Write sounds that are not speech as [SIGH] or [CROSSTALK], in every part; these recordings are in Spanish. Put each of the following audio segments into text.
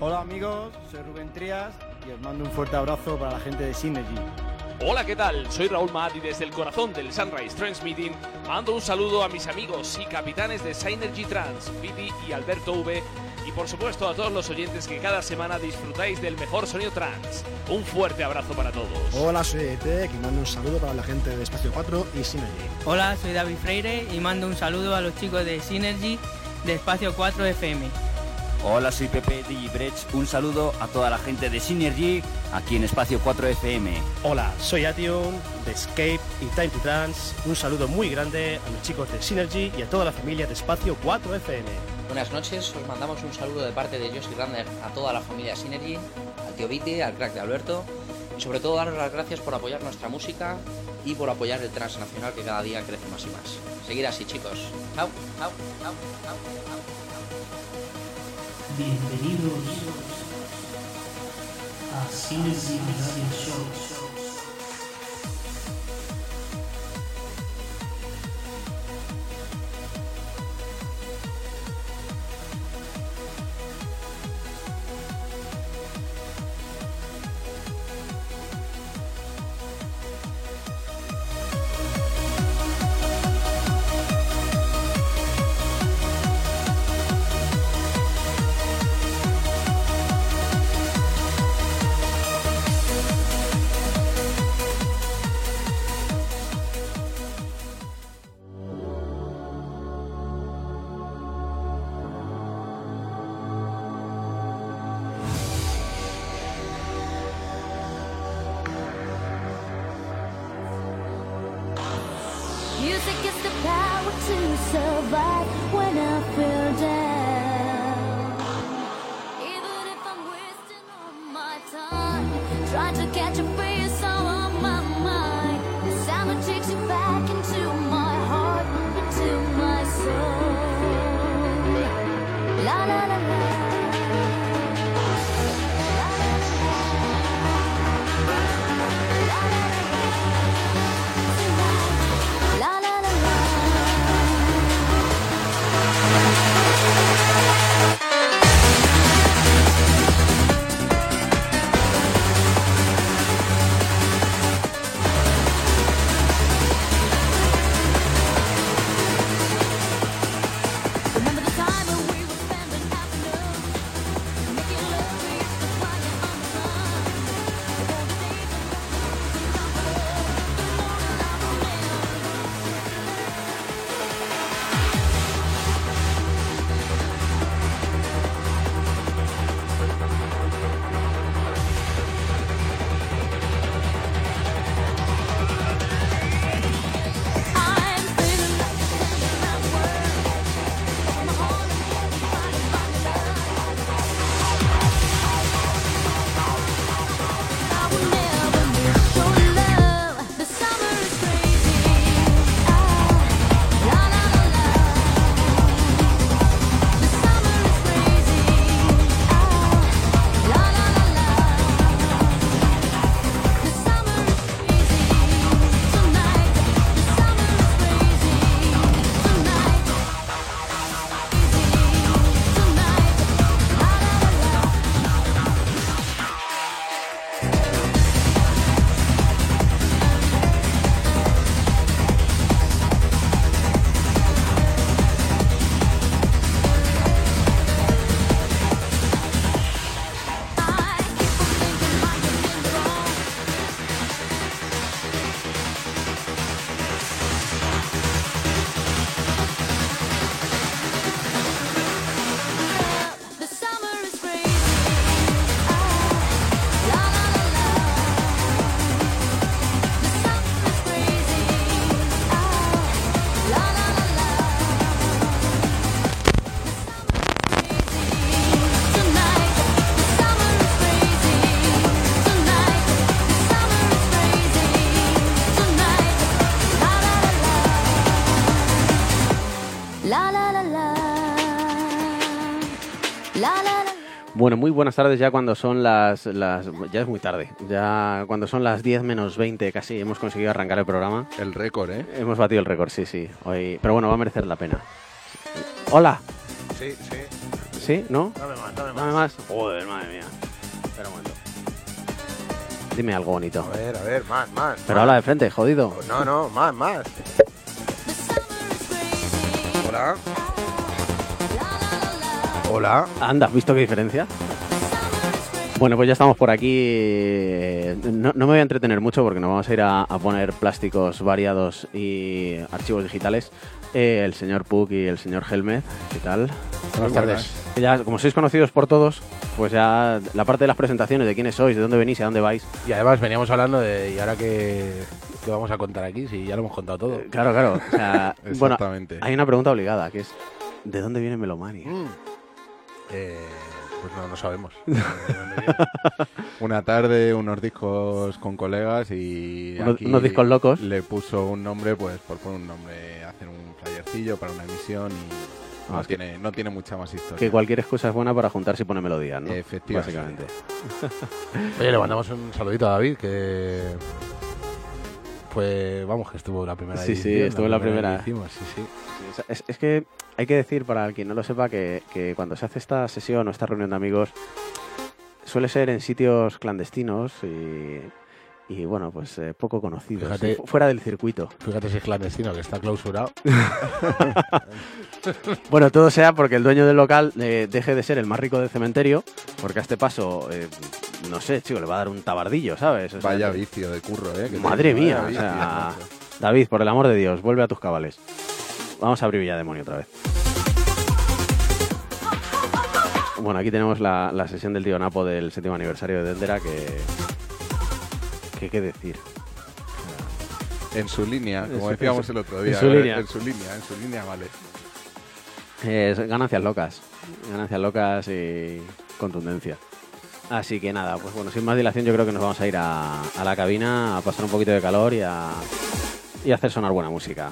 Hola amigos, soy Rubén Trías y os mando un fuerte abrazo para la gente de Synergy. Hola, ¿qué tal? Soy Raúl Maad y desde el corazón del Sunrise Transmitting mando un saludo a mis amigos y capitanes de Synergy Trans, Viti y Alberto V, y por supuesto a todos los oyentes que cada semana disfrutáis del mejor sonido trans. Un fuerte abrazo para todos. Hola, soy Etec y mando un saludo para la gente de Espacio 4 y Synergy. Hola, soy David Freire y mando un saludo a los chicos de Synergy de Espacio 4 FM. Hola, soy Pepe Digibrech. Un saludo a toda la gente de Synergy aquí en Espacio 4 FM. Hola, soy Ation de Escape y Time to Dance. Un saludo muy grande a los chicos de Synergy y a toda la familia de Espacio 4 FM. Buenas noches, os mandamos un saludo de parte de Josie Rander a toda la familia Synergy, al tío Viti, al crack de Alberto y sobre todo daros las gracias por apoyar nuestra música y por apoyar el transnacional que cada día crece más y más. Seguir así chicos. Chao, chao, chao, chao, chao. Bienvenidos a Synergy Radio Show. Bueno, muy buenas tardes ya cuando son las, las... Ya es muy tarde. Ya cuando son las 10 menos 20 casi hemos conseguido arrancar el programa. El récord, ¿eh? Hemos batido el récord, sí, sí. Hoy... Pero bueno, va a merecer la pena. Hola. Sí, sí. ¿Sí? ¿No? Dame más, dame más. Dame más. Joder, madre mía. Espera un momento. Dime algo bonito. A ver, a ver, más, más. Pero más. habla de frente, jodido. No, no, más, más. Hola. Hola. Anda, ¿has visto qué diferencia? Bueno, pues ya estamos por aquí. No, no me voy a entretener mucho porque nos vamos a ir a, a poner plásticos variados y archivos digitales. Eh, el señor Puck y el señor Helmet, ¿qué tal? Buenas tardes. Ya, como sois conocidos por todos, pues ya la parte de las presentaciones de quiénes sois, de dónde venís y a dónde vais. Y además veníamos hablando de. ¿Y ahora qué, qué vamos a contar aquí? Si ya lo hemos contado todo. Claro, claro. O sea, [LAUGHS] bueno, hay una pregunta obligada que es: ¿de dónde viene Melomania? Mm. Eh, pues no, no sabemos. [LAUGHS] Una tarde, unos discos con colegas y. Unos- aquí unos discos locos. Le puso un nombre, pues por poner un nombre, hacer un flyercillo para una emisión y. Ah, No, tiene, no tiene mucha más historia. Que cualquier excusa es buena para juntarse y poner melodías, ¿no? Efectivamente. Básicamente. Oye, le mandamos un saludito a David que. Pues vamos, que estuvo la primera Sí, sí, edición, estuvo en la primera. hicimos, sí, sí. Sí, es, es que hay que decir, para quien no lo sepa, que, que cuando se hace esta sesión o esta reunión de amigos, suele ser en sitios clandestinos y, y, bueno, pues eh, poco conocidos, Fíjate- sí, fuera del circuito. Fíjate si es clandestino, que está clausurado. [LAUGHS] Bueno, todo sea porque el dueño del local eh, deje de ser el más rico del cementerio, porque a este paso, eh, no sé, chico, le va a dar un tabardillo, ¿sabes? O sea, Vaya que- vicio de curro, ¿eh? que Madre tiene, mía, o sea. David, por el amor de Dios, vuelve a tus cabales. Vamos a abrir Villa Demonio otra vez. Bueno, aquí tenemos la, la sesión del tío Napo del séptimo aniversario de Dendera que... que qué decir. En su línea, como su- decíamos su- el otro en día. su ¿eh? línea. En su línea, en su línea, vale. Es ganancias locas. Ganancias locas y contundencia. Así que nada, pues bueno, sin más dilación yo creo que nos vamos a ir a, a la cabina a pasar un poquito de calor y a, y a hacer sonar buena música.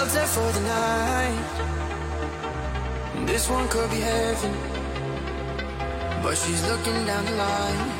Shelter for the night. This one could be heaven, but she's looking down the line.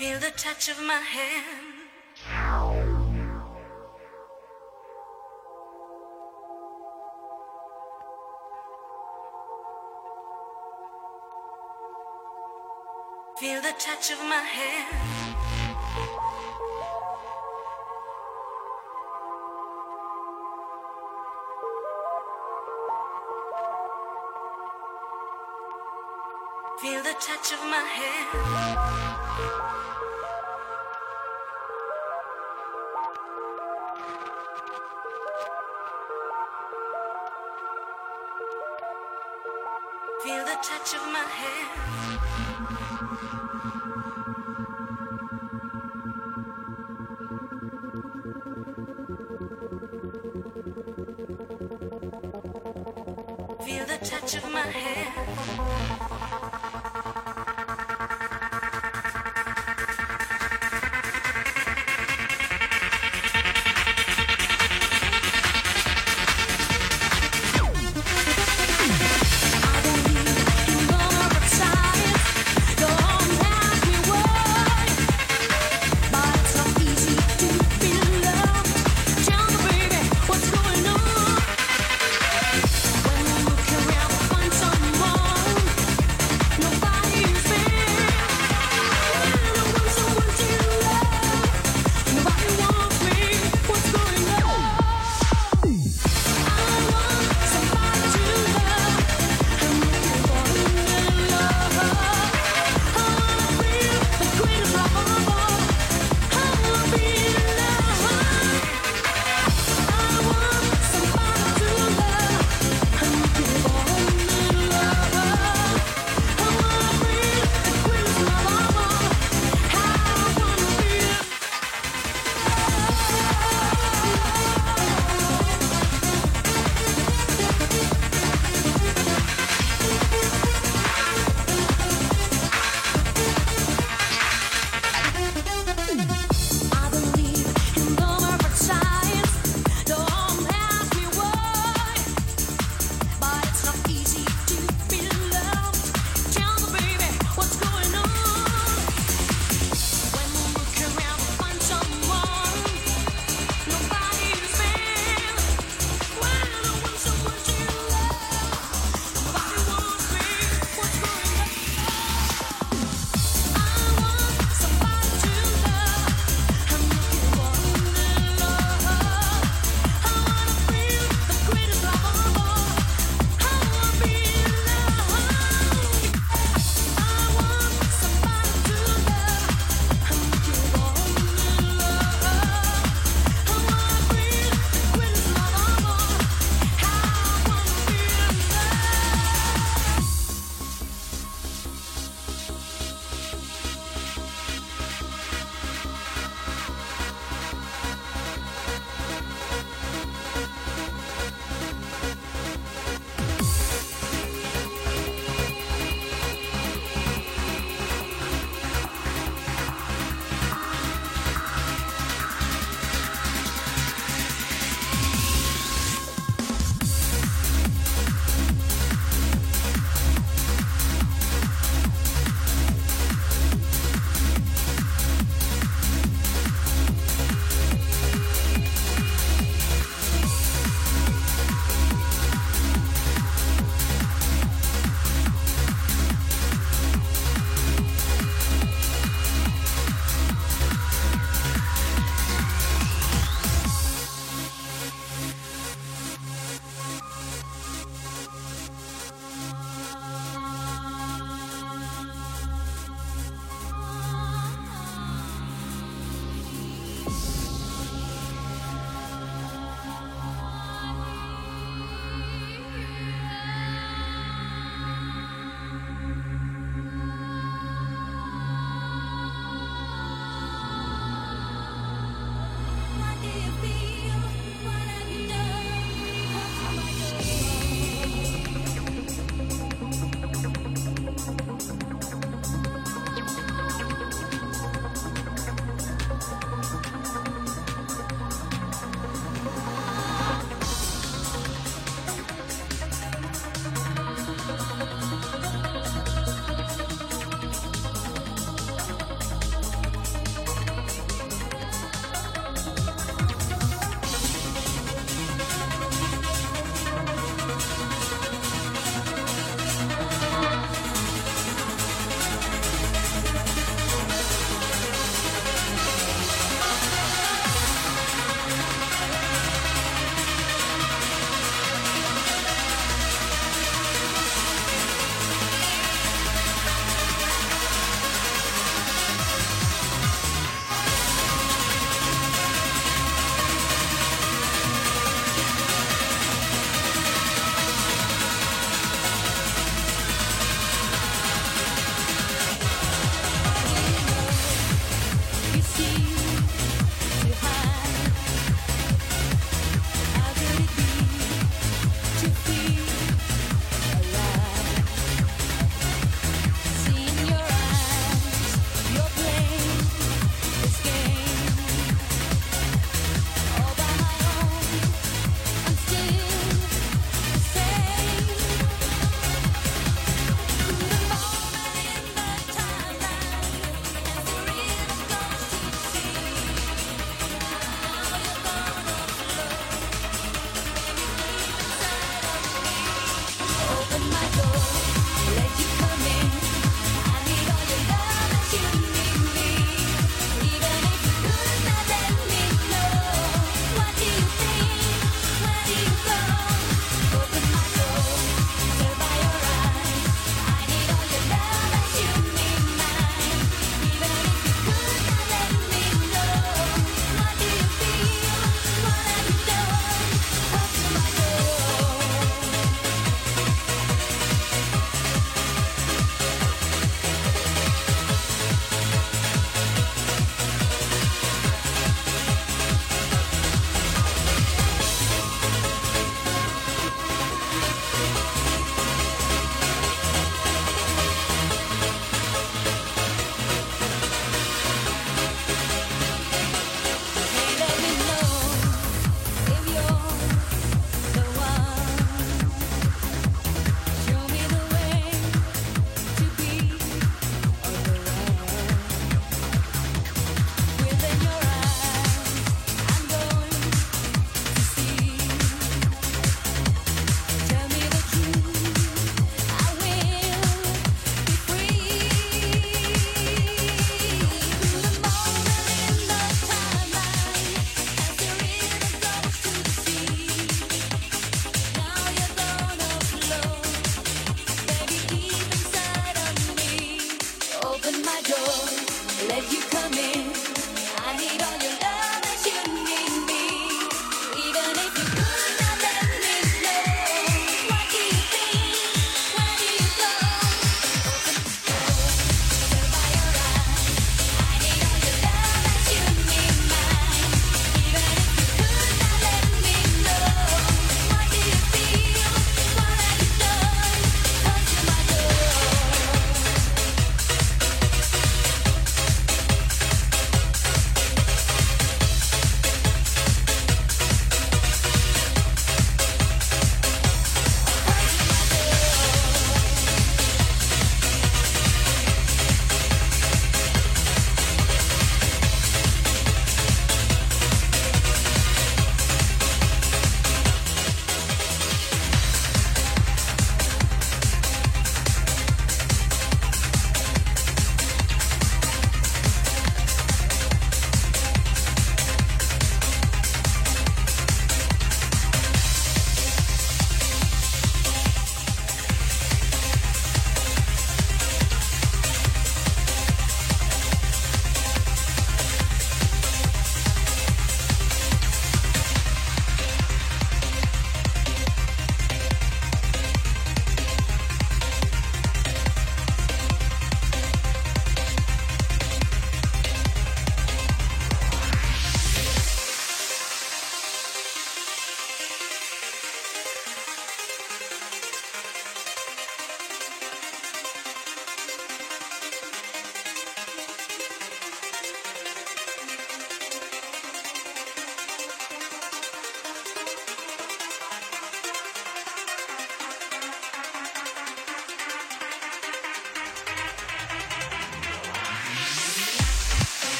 Feel the touch of my hand. Feel the touch of my hand. Feel the touch of my hand.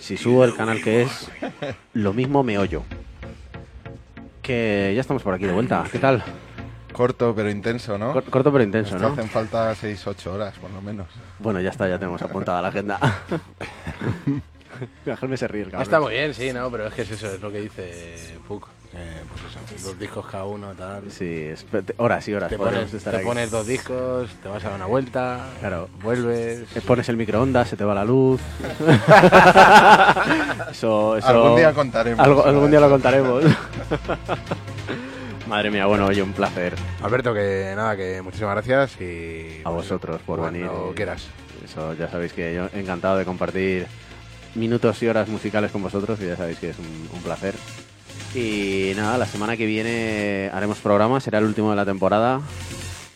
Si subo el canal que es, lo mismo me oyo. Que ya estamos por aquí de vuelta. ¿Qué tal? Corto pero intenso, ¿no? Cor- corto pero intenso, Esto ¿no? hacen falta 6-8 horas, por lo menos. Bueno, ya está, ya tenemos apuntada la agenda. [LAUGHS] Jaime se ríe el cabrón. Está muy bien, sí, no, pero es que es eso, es lo que dice Puck. Pues dos discos cada uno, tal. Sí, es- te- horas y horas Te pones, estar te aquí. pones dos discos, te vas a dar una vuelta, Claro. vuelves. Te pones el microondas, se te va la luz. [LAUGHS] eso, eso- Algún día contaremos Algo- algún día lo contaremos. [LAUGHS] Madre mía, bueno, oye, un placer. Alberto, que nada, que muchísimas gracias y... A vosotros por venir. Cuando quieras. Eso, ya sabéis que yo encantado de compartir minutos y horas musicales con vosotros y ya sabéis que es un, un placer. Y nada, la semana que viene haremos programa, será el último de la temporada.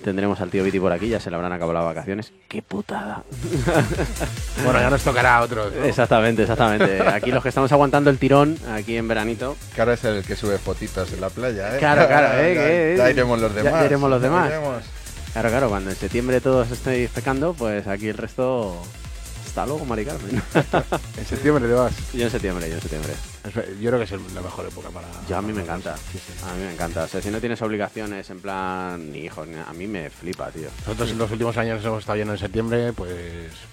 Tendremos al tío Viti por aquí, ya se le habrán acabado las vacaciones. ¡Qué putada! [LAUGHS] Bueno, ya nos tocará a otros. ¿no? Exactamente, exactamente. Aquí los que estamos aguantando el tirón, aquí en veranito. Ahora es el que sube fotitos en la playa, ¿eh? Claro, claro, ¿eh? ya, que- ya iremos los demás. ya iremos los demás. iremos. Claro, claro, cuando en septiembre todos estéis pecando, pues aquí el resto... Hasta luego, Mari Carmen. [LAUGHS] En septiembre te vas. yo en septiembre, yo en septiembre. Yo creo que es el- la mejor época para. Yo a mí me encanta. Sí, sí. A mí me encanta. O sea, si no tienes obligaciones en plan ni hijos, ni- a mí me flipa, tío. Nosotros en los últimos años hemos estado yendo en septiembre, pues,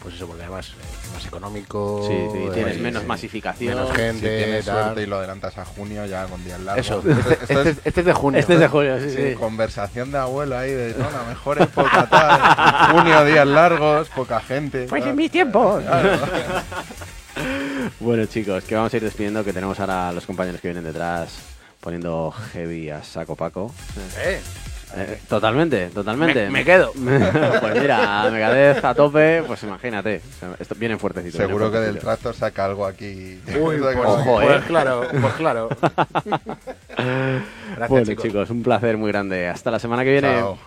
pues eso, porque además es más económico. Sí, sí, tienes eh, menos masificación. Menos Si gente, tienes tal. suerte y lo adelantas a junio ya con días largos. Eso, este, esto este- este es de junio. Este es de julio, sí, sí. Conversación de abuelo ahí de no, la mejor época tal. junio, días largos, poca gente. Pues tal. en mis tiempos. Claro. Bueno, chicos, que vamos a ir despidiendo, que tenemos ahora a los compañeros que vienen detrás poniendo heavy a saco Paco. Eh, Eh, totalmente, totalmente. Me- me quedo. [LAUGHS] pues mira, Megadeth a tope, pues imagínate. o sea, Esto viene fuertecito. viene Seguro que del tractor saca algo aquí. Uy, [LAUGHS] pues. Ojo, eh. pues claro, pues claro. [LAUGHS] Gracias, bueno, chicos. chicos, un placer muy grande. Hasta la semana que viene. Chao.